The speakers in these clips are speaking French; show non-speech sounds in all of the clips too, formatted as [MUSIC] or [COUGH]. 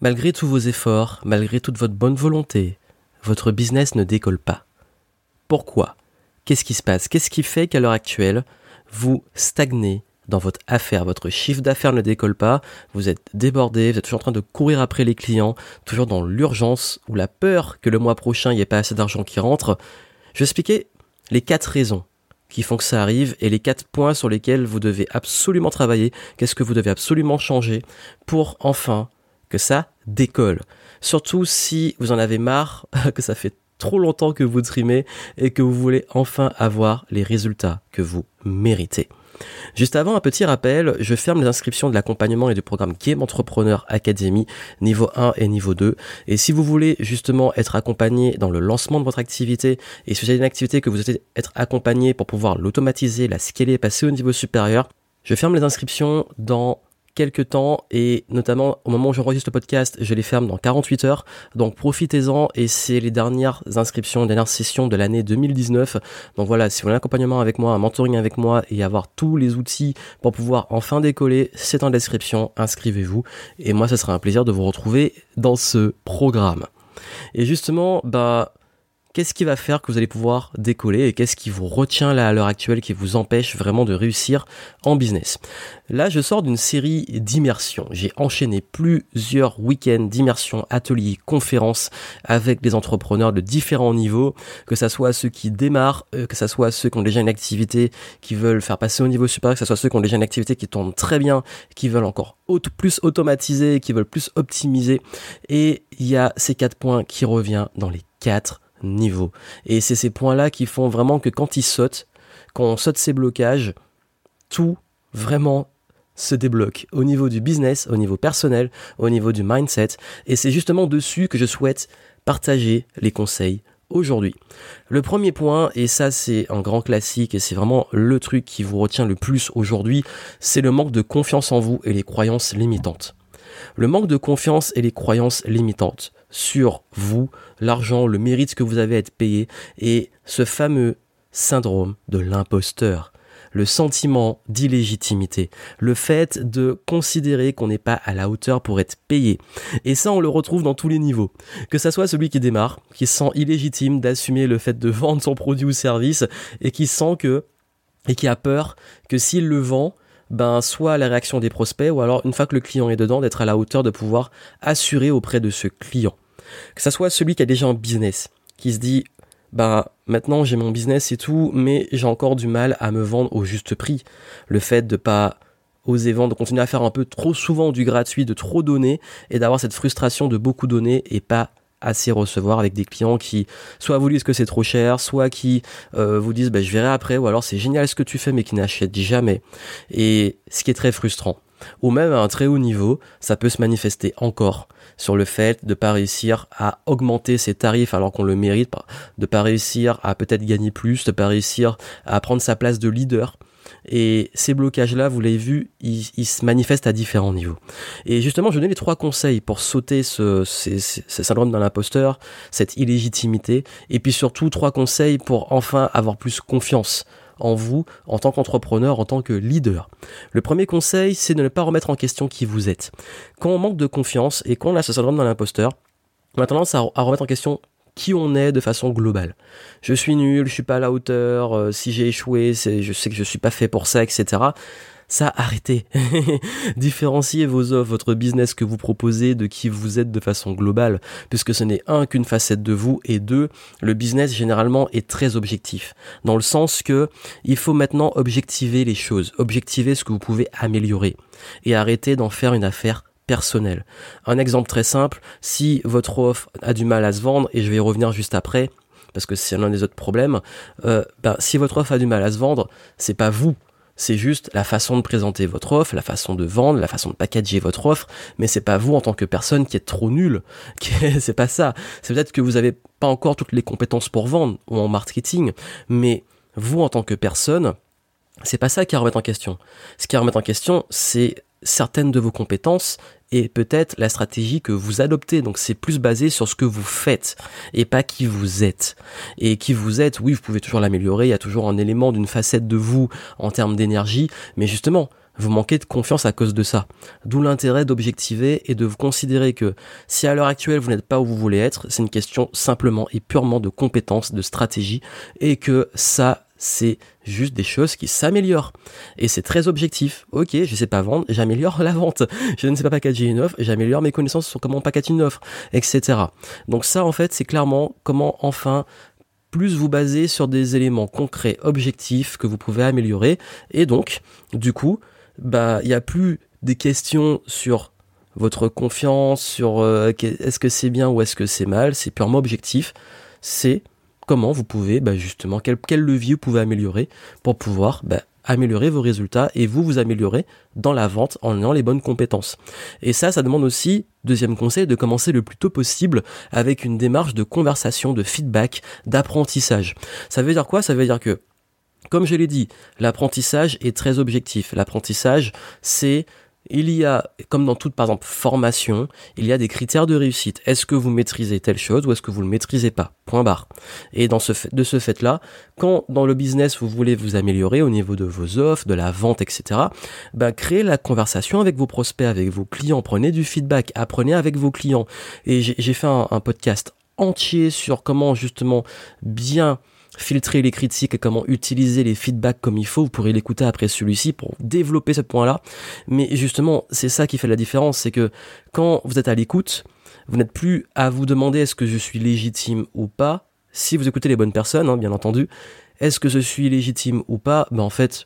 Malgré tous vos efforts, malgré toute votre bonne volonté, votre business ne décolle pas. Pourquoi? Qu'est-ce qui se passe? Qu'est-ce qui fait qu'à l'heure actuelle, vous stagnez dans votre affaire, votre chiffre d'affaires ne décolle pas, vous êtes débordé, vous êtes toujours en train de courir après les clients, toujours dans l'urgence ou la peur que le mois prochain il n'y ait pas assez d'argent qui rentre. Je vais expliquer les quatre raisons qui font que ça arrive et les quatre points sur lesquels vous devez absolument travailler, qu'est-ce que vous devez absolument changer pour enfin que ça décolle. Surtout si vous en avez marre, [LAUGHS] que ça fait trop longtemps que vous trimez et que vous voulez enfin avoir les résultats que vous méritez. Juste avant, un petit rappel, je ferme les inscriptions de l'accompagnement et du programme Game Entrepreneur Academy niveau 1 et niveau 2. Et si vous voulez justement être accompagné dans le lancement de votre activité et si vous avez une activité que vous souhaitez être accompagné pour pouvoir l'automatiser, la scaler, passer au niveau supérieur, je ferme les inscriptions dans temps et notamment au moment où j'enregistre le podcast, je les ferme dans 48 heures. Donc profitez-en et c'est les dernières inscriptions, dernières sessions de l'année 2019. Donc voilà, si vous voulez un accompagnement avec moi, un mentoring avec moi et avoir tous les outils pour pouvoir enfin décoller, c'est en description, inscrivez-vous et moi ce sera un plaisir de vous retrouver dans ce programme. Et justement, bah qu'est-ce qui va faire que vous allez pouvoir décoller et qu'est-ce qui vous retient là à l'heure actuelle qui vous empêche vraiment de réussir en business? Là, je sors d'une série d'immersions. J'ai enchaîné plusieurs week-ends d'immersions, ateliers, conférences avec des entrepreneurs de différents niveaux, que ça soit ceux qui démarrent, euh, que ça soit ceux qui ont déjà une activité qui veulent faire passer au niveau supérieur, que ça soit ceux qui ont déjà une activité qui tourne très bien, qui veulent encore plus automatiser, qui veulent plus optimiser. Et il y a ces quatre points qui reviennent dans les quatre niveau. Et c'est ces points-là qui font vraiment que quand ils sautent, quand on saute ces blocages, tout vraiment se débloque au niveau du business, au niveau personnel, au niveau du mindset. Et c'est justement dessus que je souhaite partager les conseils aujourd'hui. Le premier point, et ça c'est un grand classique et c'est vraiment le truc qui vous retient le plus aujourd'hui, c'est le manque de confiance en vous et les croyances limitantes. Le manque de confiance et les croyances limitantes sur vous, l'argent, le mérite que vous avez à être payé et ce fameux syndrome de l'imposteur le sentiment d'illégitimité, le fait de considérer qu'on n'est pas à la hauteur pour être payé. Et ça, on le retrouve dans tous les niveaux. Que ça soit celui qui démarre, qui se sent illégitime d'assumer le fait de vendre son produit ou service et qui sent que, et qui a peur que s'il le vend, ben soit la réaction des prospects ou alors une fois que le client est dedans d'être à la hauteur de pouvoir assurer auprès de ce client. Que ça soit celui qui a déjà un business, qui se dit ben maintenant j'ai mon business et tout, mais j'ai encore du mal à me vendre au juste prix. Le fait de pas oser vendre, de continuer à faire un peu trop souvent du gratuit, de trop donner et d'avoir cette frustration de beaucoup donner et pas assez recevoir avec des clients qui soit vous disent que c'est trop cher, soit qui euh, vous disent bah, je verrai après, ou alors c'est génial ce que tu fais mais qui n'achètent jamais. Et ce qui est très frustrant. Ou même à un très haut niveau, ça peut se manifester encore sur le fait de pas réussir à augmenter ses tarifs alors qu'on le mérite, de pas réussir à peut-être gagner plus, de pas réussir à prendre sa place de leader et ces blocages-là, vous l'avez vu, ils, se manifestent à différents niveaux. Et justement, je donne les trois conseils pour sauter ce, syndrome d'un imposteur, cette illégitimité, et puis surtout trois conseils pour enfin avoir plus confiance en vous en tant qu'entrepreneur, en tant que leader. Le premier conseil, c'est de ne pas remettre en question qui vous êtes. Quand on manque de confiance et qu'on a ce syndrome d'un imposteur, on a tendance à remettre en question qui on est de façon globale. Je suis nul, je suis pas à la hauteur, euh, si j'ai échoué, je sais que je suis pas fait pour ça, etc. Ça, arrêtez. [LAUGHS] Différenciez vos offres, votre business que vous proposez de qui vous êtes de façon globale, puisque ce n'est un qu'une facette de vous, et deux, le business généralement est très objectif, dans le sens que il faut maintenant objectiver les choses, objectiver ce que vous pouvez améliorer, et arrêter d'en faire une affaire personnel. Un exemple très simple, si votre offre a du mal à se vendre, et je vais y revenir juste après, parce que c'est l'un des autres problèmes, euh, ben, si votre offre a du mal à se vendre, c'est pas vous, c'est juste la façon de présenter votre offre, la façon de vendre, la façon de packager votre offre, mais c'est pas vous en tant que personne qui êtes trop nul, [LAUGHS] c'est pas ça. C'est peut-être que vous avez pas encore toutes les compétences pour vendre ou en marketing, mais vous en tant que personne, c'est pas ça qui a à remettre en question. Ce qui a à remettre en question, c'est certaines de vos compétences et peut-être la stratégie que vous adoptez. Donc c'est plus basé sur ce que vous faites et pas qui vous êtes. Et qui vous êtes, oui, vous pouvez toujours l'améliorer, il y a toujours un élément d'une facette de vous en termes d'énergie, mais justement, vous manquez de confiance à cause de ça. D'où l'intérêt d'objectiver et de vous considérer que si à l'heure actuelle vous n'êtes pas où vous voulez être, c'est une question simplement et purement de compétences, de stratégie, et que ça, c'est juste des choses qui s'améliorent. Et c'est très objectif. Ok, je sais pas vendre, j'améliore [LAUGHS] la vente. Je ne sais pas packager une offre, j'améliore mes connaissances sur comment packager une offre, etc. Donc ça, en fait, c'est clairement comment enfin plus vous baser sur des éléments concrets, objectifs que vous pouvez améliorer. Et donc, du coup, bah, il n'y a plus des questions sur votre confiance, sur euh, est-ce que c'est bien ou est-ce que c'est mal. C'est purement objectif. C'est comment vous pouvez, bah, justement, quel, levier vous pouvez améliorer pour pouvoir bah, améliorer vos résultats et vous vous améliorer dans la vente en ayant les bonnes compétences. Et ça, ça demande aussi, deuxième conseil, de commencer le plus tôt possible avec une démarche de conversation, de feedback, d'apprentissage. Ça veut dire quoi? Ça veut dire que comme je l'ai dit, l'apprentissage est très objectif. L'apprentissage, c'est il y a, comme dans toute, par exemple, formation, il y a des critères de réussite. Est-ce que vous maîtrisez telle chose ou est-ce que vous ne le maîtrisez pas? Point barre. Et de ce fait-là, quand dans le business vous voulez vous améliorer au niveau de vos offres, de la vente, etc., ben, créez la conversation avec vos prospects, avec vos clients, prenez du feedback, apprenez avec vos clients. Et j'ai fait un podcast entier sur comment justement bien filtrer les critiques et comment utiliser les feedbacks comme il faut. Vous pourrez l'écouter après celui-ci pour développer ce point-là. Mais justement, c'est ça qui fait la différence, c'est que quand vous êtes à l'écoute, vous n'êtes plus à vous demander est-ce que je suis légitime ou pas. Si vous écoutez les bonnes personnes, hein, bien entendu, est-ce que je suis légitime ou pas? Ben en fait,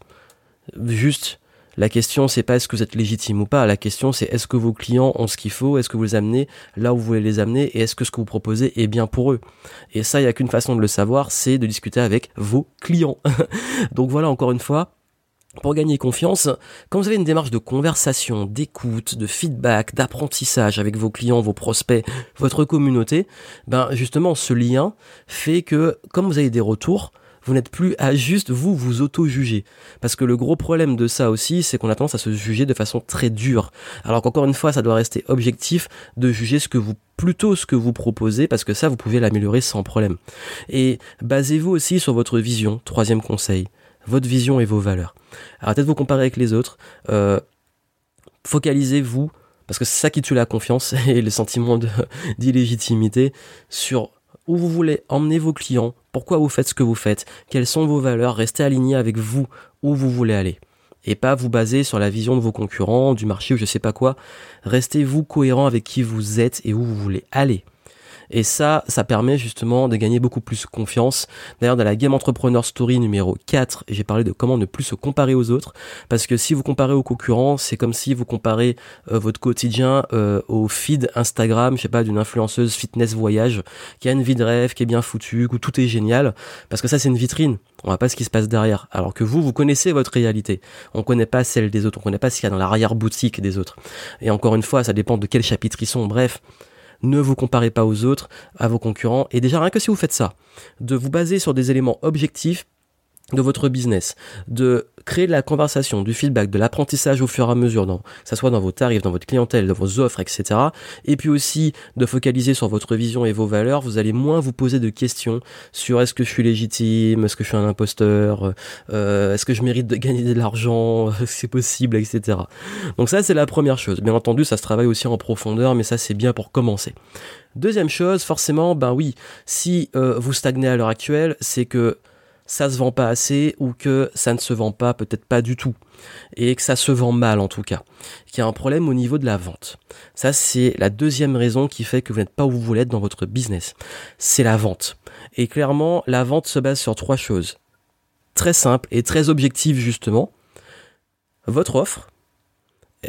juste la question, c'est pas est-ce que vous êtes légitime ou pas. La question, c'est est-ce que vos clients ont ce qu'il faut, est-ce que vous les amenez là où vous voulez les amener, et est-ce que ce que vous proposez est bien pour eux. Et ça, il n'y a qu'une façon de le savoir, c'est de discuter avec vos clients. [LAUGHS] Donc voilà, encore une fois, pour gagner confiance, quand vous avez une démarche de conversation, d'écoute, de feedback, d'apprentissage avec vos clients, vos prospects, votre communauté, ben justement ce lien fait que comme vous avez des retours, vous n'êtes plus à juste vous vous auto-juger. Parce que le gros problème de ça aussi, c'est qu'on a tendance à se juger de façon très dure. Alors qu'encore une fois, ça doit rester objectif de juger ce que vous plutôt ce que vous proposez parce que ça vous pouvez l'améliorer sans problème. Et basez-vous aussi sur votre vision, troisième conseil, votre vision et vos valeurs. Arrêtez de vous comparer avec les autres. Euh, focalisez-vous parce que c'est ça qui tue la confiance [LAUGHS] et le sentiment d'illégitimité sur où vous voulez emmener vos clients, pourquoi vous faites ce que vous faites, quelles sont vos valeurs, restez aligné avec vous où vous voulez aller. Et pas vous baser sur la vision de vos concurrents, du marché ou je sais pas quoi. Restez vous cohérent avec qui vous êtes et où vous voulez aller. Et ça, ça permet justement de gagner beaucoup plus confiance. D'ailleurs, dans la Game Entrepreneur Story numéro 4, j'ai parlé de comment ne plus se comparer aux autres. Parce que si vous comparez aux concurrents, c'est comme si vous comparez euh, votre quotidien euh, au feed Instagram, je sais pas, d'une influenceuse fitness voyage, qui a une vie de rêve, qui est bien foutue, où tout est génial. Parce que ça, c'est une vitrine. On voit pas ce qui se passe derrière. Alors que vous, vous connaissez votre réalité. On connaît pas celle des autres. On connaît pas ce qu'il y a dans l'arrière-boutique des autres. Et encore une fois, ça dépend de quel chapitre ils sont. Bref ne vous comparez pas aux autres, à vos concurrents. Et déjà, rien que si vous faites ça, de vous baser sur des éléments objectifs de votre business, de créer de la conversation, du feedback, de l'apprentissage au fur et à mesure, dans, que ce soit dans vos tarifs, dans votre clientèle, dans vos offres, etc. Et puis aussi de focaliser sur votre vision et vos valeurs, vous allez moins vous poser de questions sur est-ce que je suis légitime, est-ce que je suis un imposteur, euh, est-ce que je mérite de gagner de l'argent, [LAUGHS] c'est possible, etc. Donc ça c'est la première chose. Bien entendu, ça se travaille aussi en profondeur, mais ça c'est bien pour commencer. Deuxième chose, forcément, ben oui, si euh, vous stagnez à l'heure actuelle, c'est que ça se vend pas assez ou que ça ne se vend pas peut-être pas du tout et que ça se vend mal en tout cas, qu'il y a un problème au niveau de la vente. Ça c'est la deuxième raison qui fait que vous n'êtes pas où vous voulez être dans votre business. C'est la vente. Et clairement, la vente se base sur trois choses. Très simple et très objective justement. Votre offre.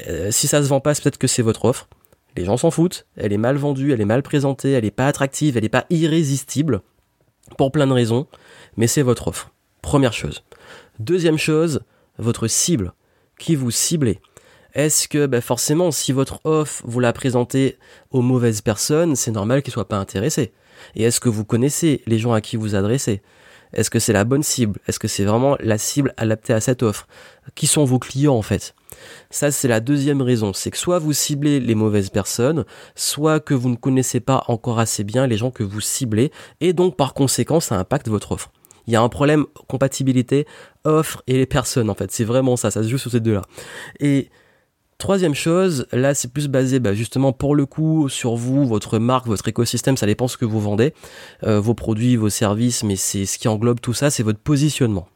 Euh, si ça se vend pas, c'est peut-être que c'est votre offre. Les gens s'en foutent. Elle est mal vendue, elle est mal présentée, elle n'est pas attractive, elle n'est pas irrésistible. Pour plein de raisons mais c'est votre offre. Première chose. Deuxième chose, votre cible. Qui vous ciblez? Est-ce que ben forcément, si votre offre, vous la présentez aux mauvaises personnes, c'est normal qu'ils ne soient pas intéressés Et est-ce que vous connaissez les gens à qui vous adressez? Est-ce que c'est la bonne cible? Est-ce que c'est vraiment la cible adaptée à cette offre? Qui sont vos clients en fait? Ça, c'est la deuxième raison. C'est que soit vous ciblez les mauvaises personnes, soit que vous ne connaissez pas encore assez bien les gens que vous ciblez, et donc par conséquent, ça impacte votre offre. Il y a un problème compatibilité offre et les personnes en fait. C'est vraiment ça, ça se joue sur ces deux-là. Et Troisième chose, là c'est plus basé bah, justement pour le coup sur vous, votre marque, votre écosystème, ça dépend ce que vous vendez, euh, vos produits, vos services, mais c'est ce qui englobe tout ça, c'est votre positionnement.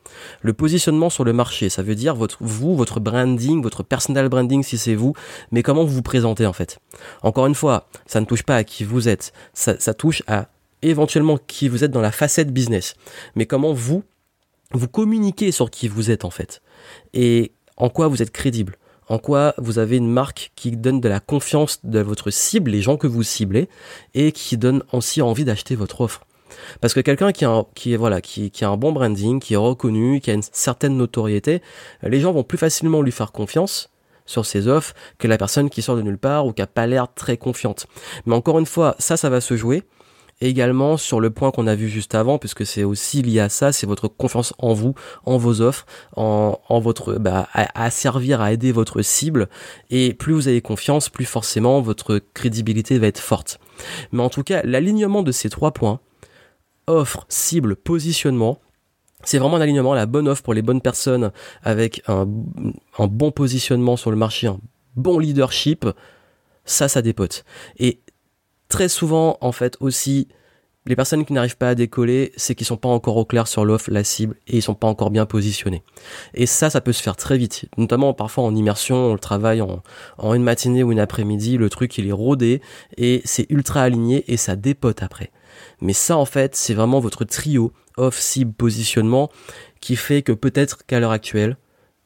Le positionnement sur le marché, ça veut dire votre vous, votre branding, votre personal branding si c'est vous, mais comment vous vous présentez en fait. Encore une fois, ça ne touche pas à qui vous êtes, ça, ça touche à éventuellement qui vous êtes dans la facette business, mais comment vous vous communiquez sur qui vous êtes en fait et en quoi vous êtes crédible en quoi vous avez une marque qui donne de la confiance de votre cible, les gens que vous ciblez, et qui donne aussi envie d'acheter votre offre? Parce que quelqu'un qui a, qui est voilà, qui, qui a un bon branding, qui est reconnu, qui a une certaine notoriété, les gens vont plus facilement lui faire confiance sur ses offres que la personne qui sort de nulle part ou qui a pas l'air très confiante. Mais encore une fois, ça, ça va se jouer également sur le point qu'on a vu juste avant, puisque c'est aussi lié à ça, c'est votre confiance en vous, en vos offres, en, en votre bah, à, servir à aider votre cible. Et plus vous avez confiance, plus forcément votre crédibilité va être forte. Mais en tout cas, l'alignement de ces trois points, offre, cible, positionnement, c'est vraiment un alignement, la bonne offre pour les bonnes personnes avec un, un bon positionnement sur le marché, un bon leadership, ça, ça dépote. Et très souvent, en fait, aussi, les personnes qui n'arrivent pas à décoller, c'est qu'ils sont pas encore au clair sur l'offre, la cible, et ils sont pas encore bien positionnés. Et ça, ça peut se faire très vite. Notamment, parfois, en immersion, on le travaille en, une matinée ou une après-midi, le truc, il est rodé, et c'est ultra aligné, et ça dépote après. Mais ça, en fait, c'est vraiment votre trio off, cible, positionnement, qui fait que peut-être qu'à l'heure actuelle,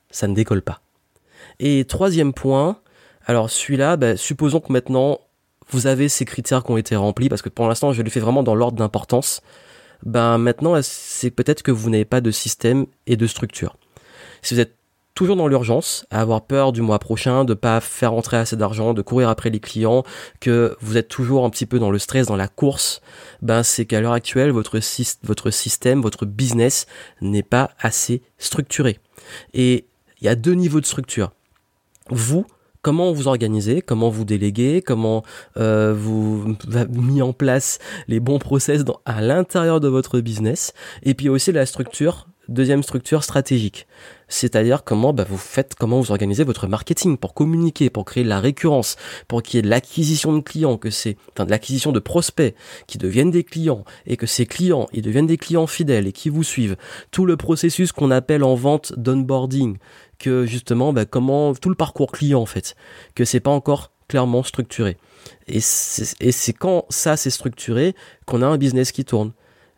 ça ne décolle pas. Et troisième point, alors celui-là, bah, supposons que maintenant vous avez ces critères qui ont été remplis, parce que pour l'instant, je les fais vraiment dans l'ordre d'importance, ben maintenant, c'est peut-être que vous n'avez pas de système et de structure. Si vous êtes toujours dans l'urgence, à avoir peur du mois prochain, de pas faire entrer assez d'argent, de courir après les clients, que vous êtes toujours un petit peu dans le stress, dans la course, ben c'est qu'à l'heure actuelle, votre, votre système, votre business n'est pas assez structuré. Et il y a deux niveaux de structure. Vous, comment vous organisez, comment vous déléguez, comment euh, vous mis en place les bons process à l'intérieur de votre business, et puis aussi la structure, deuxième structure stratégique, c'est-à-dire comment bah, vous faites, comment vous organisez votre marketing pour communiquer, pour créer de la récurrence, pour qu'il y ait de l'acquisition de clients, que c'est, enfin de l'acquisition de prospects qui deviennent des clients et que ces clients ils deviennent des clients fidèles et qui vous suivent. Tout le processus qu'on appelle en vente d'onboarding, que justement bah, comment tout le parcours client en fait, que c'est pas encore clairement structuré. Et c'est quand ça c'est structuré qu'on a un business qui tourne.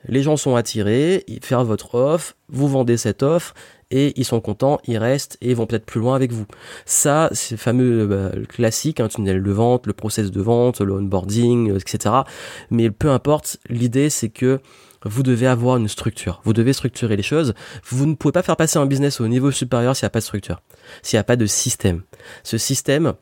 Les gens sont attirés, ils font votre offre, vous vendez cette offre et ils sont contents, ils restent et vont peut-être plus loin avec vous. Ça, c'est fameux bah, classique, un tunnel de vente, le process de vente, le onboarding, etc. Mais peu importe, l'idée c'est que vous devez avoir une structure. Vous devez structurer les choses. Vous ne pouvez pas faire passer un business au niveau supérieur s'il n'y a pas de structure, s'il n'y a pas de système. Ce système,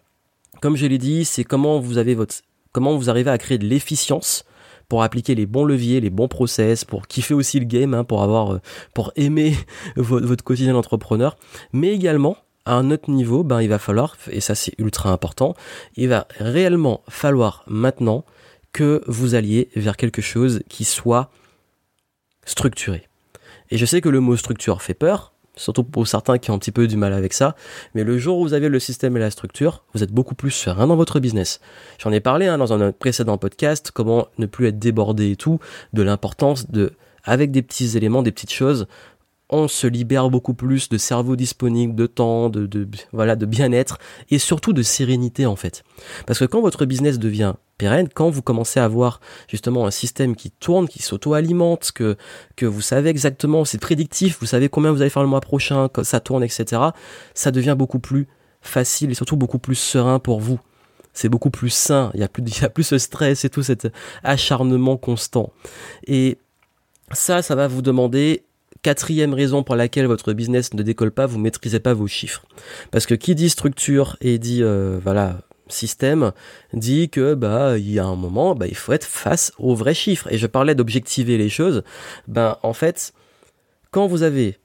comme je l'ai dit, c'est comment vous avez votre, comment vous arrivez à créer de l'efficience pour appliquer les bons leviers, les bons process, pour kiffer aussi le game, hein, pour avoir, euh, pour aimer [LAUGHS] votre, quotidien d'entrepreneur, mais également à un autre niveau, ben il va falloir, et ça c'est ultra important, il va réellement falloir maintenant que vous alliez vers quelque chose qui soit structuré. Et je sais que le mot structure fait peur, surtout pour certains qui ont un petit peu du mal avec ça, mais le jour où vous avez le système et la structure, vous êtes beaucoup plus serein dans votre business. J'en ai parlé hein, dans un précédent podcast, comment ne plus être débordé et tout, de l'importance de, avec des petits éléments, des petites choses, on se libère beaucoup plus de cerveau disponible, de temps, de, de voilà, de bien-être et surtout de sérénité en fait. Parce que quand votre business devient pérenne, quand vous commencez à avoir justement un système qui tourne, qui s'auto-alimente, que que vous savez exactement, c'est prédictif, vous savez combien vous allez faire le mois prochain, quand ça tourne, etc. Ça devient beaucoup plus facile et surtout beaucoup plus serein pour vous. C'est beaucoup plus sain. Il y a plus, il y a plus ce stress et tout cet acharnement constant. Et ça, ça va vous demander Quatrième raison pour laquelle votre business ne décolle pas, vous maîtrisez pas vos chiffres. Parce que qui dit structure et dit euh, voilà système dit que bah il y a un moment bah il faut être face aux vrais chiffres. Et je parlais d'objectiver les choses. Ben en fait, quand vous avez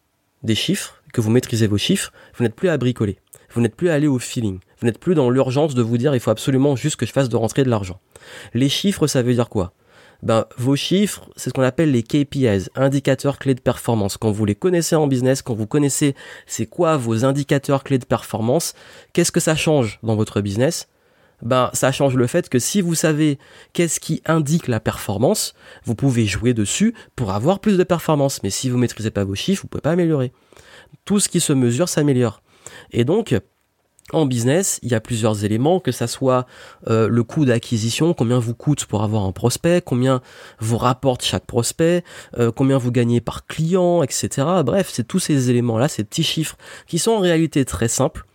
des chiffres, que vous maîtrisez vos chiffres, vous n'êtes plus à bricoler. Vous n'êtes plus à aller au feeling. Vous n'êtes plus dans l'urgence de vous dire il faut absolument juste que je fasse de rentrer de l'argent. Les chiffres, ça veut dire quoi? Ben, vos chiffres, c'est ce qu'on appelle les KPIs, indicateurs clés de performance. Quand vous les connaissez en business, quand vous connaissez c'est quoi vos indicateurs clés de performance, qu'est-ce que ça change dans votre business? Ben, ça change le fait que si vous savez qu'est-ce qui indique la performance, vous pouvez jouer dessus pour avoir plus de performance. Mais si vous maîtrisez pas vos chiffres, vous pouvez pas améliorer. Tout ce qui se mesure s'améliore. Et donc, en business, il y a plusieurs éléments, que ça soit euh, le coût d'acquisition, combien vous coûte pour avoir un prospect, combien vous rapporte chaque prospect, euh, combien vous gagnez par client, etc. Bref, c'est tous ces éléments-là, ces petits chiffres, qui sont en réalité très simples.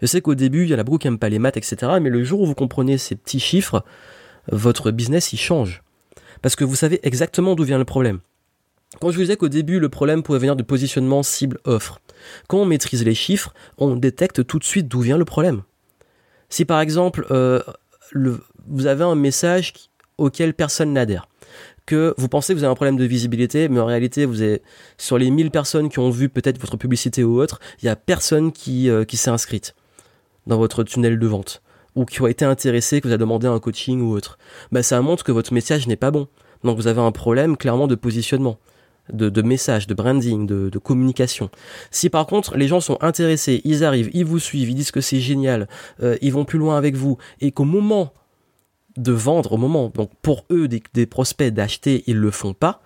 Je sais qu'au début, il y a la qui n'aime pas les maths, etc. Mais le jour où vous comprenez ces petits chiffres, votre business, il change. Parce que vous savez exactement d'où vient le problème. Quand je vous disais qu'au début, le problème pouvait venir du positionnement cible-offre, quand on maîtrise les chiffres, on détecte tout de suite d'où vient le problème. Si par exemple, euh, vous avez un message auquel personne n'adhère, que vous pensez que vous avez un problème de visibilité, mais en réalité, vous avez, sur les 1000 personnes qui ont vu peut-être votre publicité ou autre, il y a personne qui, euh, qui s'est inscrite dans votre tunnel de vente, ou qui a été intéressé, que vous a demandé un coaching ou autre. Bah, ça montre que votre message n'est pas bon. Donc vous avez un problème clairement de positionnement de, de message, de branding, de, communication. Si par contre les gens sont intéressés, ils arrivent, ils vous suivent, ils disent que c'est génial, euh, ils vont plus loin avec vous, et qu'au moment de vendre, au moment donc pour eux des, prospects d'acheter, ils le font pas,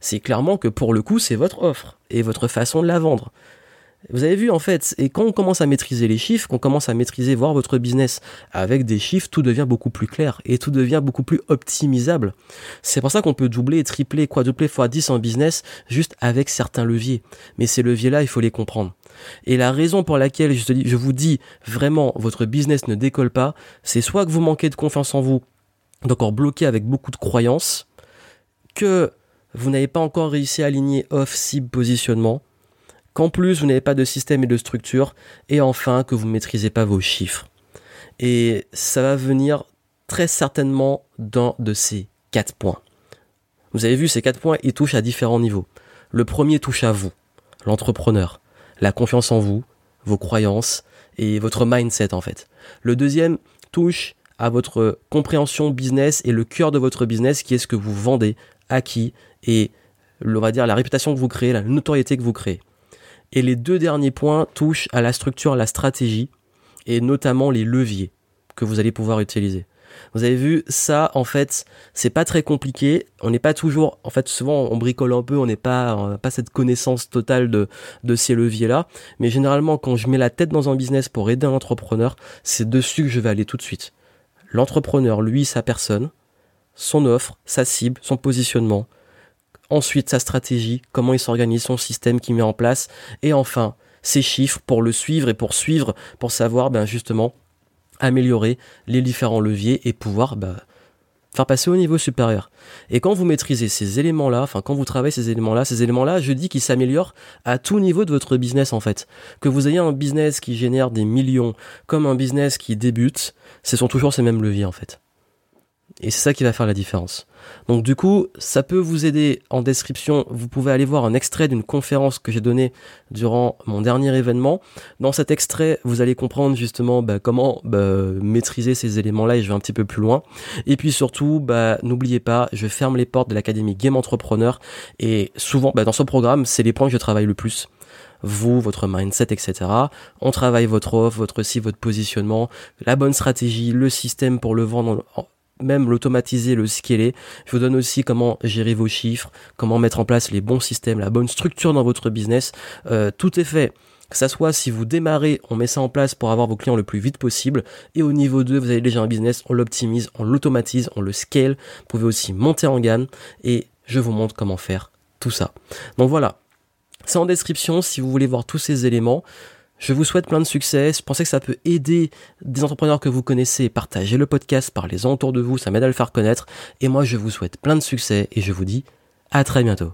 c'est clairement que pour le coup c'est votre offre et votre façon de la vendre. Vous avez vu en fait, et quand on commence à maîtriser les chiffres, qu'on commence à maîtriser, voir votre business avec des chiffres, tout devient beaucoup plus clair et tout devient beaucoup plus optimisable. C'est pour ça qu'on peut doubler, tripler, quadrupler fois 10 en business juste avec certains leviers. Mais ces leviers-là, il faut les comprendre. Et la raison pour laquelle je, vous dis vraiment votre business ne décolle pas, c'est soit que vous manquez de confiance en vous, encore bloqué avec beaucoup de croyances, que vous n'avez pas encore réussi à aligner off cible positionnement, qu'en plus vous n'avez pas de système et de structure, et enfin que vous ne maîtrisez pas vos chiffres. Et ça va venir très certainement dans de ces quatre points. Vous avez vu, ces quatre points, ils touchent à différents niveaux. Le premier touche à vous, l'entrepreneur, la confiance en vous, vos croyances et votre mindset en fait. Le deuxième touche à votre compréhension business et le cœur de votre business qui est ce que vous vendez, à qui et on va dire la réputation que vous créez, la notoriété que vous créez. Et les deux derniers points touchent à la structure, à la stratégie, et notamment les leviers que vous allez pouvoir utiliser. Vous avez vu, ça, en fait, c'est pas très compliqué. On n'est pas toujours, en fait, souvent, on bricole un peu, on n'est pas, pas cette connaissance totale de, de ces leviers-là. Mais généralement, quand je mets la tête dans un business pour aider un entrepreneur, c'est dessus que je vais aller tout de suite. L'entrepreneur, lui, sa personne, son offre, sa cible, son positionnement, ensuite sa stratégie, comment il s'organise, son système qu'il met en place, et enfin ses chiffres pour le suivre et pour suivre, pour savoir ben, justement améliorer les différents leviers et pouvoir ben, faire passer au niveau supérieur. Et quand vous maîtrisez ces éléments-là, enfin quand vous travaillez ces éléments-là, ces éléments-là, je dis qu'ils s'améliorent à tout niveau de votre business en fait. Que vous ayez un business qui génère des millions, comme un business qui débute, ce sont toujours ces mêmes leviers en fait. Et c'est ça qui va faire la différence. Donc du coup, ça peut vous aider en description. Vous pouvez aller voir un extrait d'une conférence que j'ai donnée durant mon dernier événement. Dans cet extrait, vous allez comprendre justement bah, comment bah, maîtriser ces éléments-là et je vais un petit peu plus loin. Et puis surtout, bah, n'oubliez pas, je ferme les portes de l'académie Game Entrepreneur et souvent, dans ce programme, c'est les points que je travaille le plus vous, votre mindset, etc. On travaille votre offre, votre site, votre positionnement, la bonne stratégie, le système pour le vendre même l'automatiser, le scaler. Je vous donne aussi comment gérer vos chiffres, comment mettre en place les bons systèmes, la bonne structure dans votre business. Euh, tout est fait. Que ça soit si vous démarrez, on met ça en place pour avoir vos clients le plus vite possible. Et au niveau 2, vous avez déjà un business, on l'optimise, on l'automatise, on le scale. Vous pouvez aussi monter en gamme et je vous montre comment faire tout ça. Donc voilà. C'est en description si vous voulez voir tous ces éléments. Je vous souhaite plein de succès. Je que ça peut aider des entrepreneurs que vous connaissez. Partagez le podcast, parlez-en autour de vous, ça m'aide à le faire connaître. Et moi, je vous souhaite plein de succès et je vous dis à très bientôt.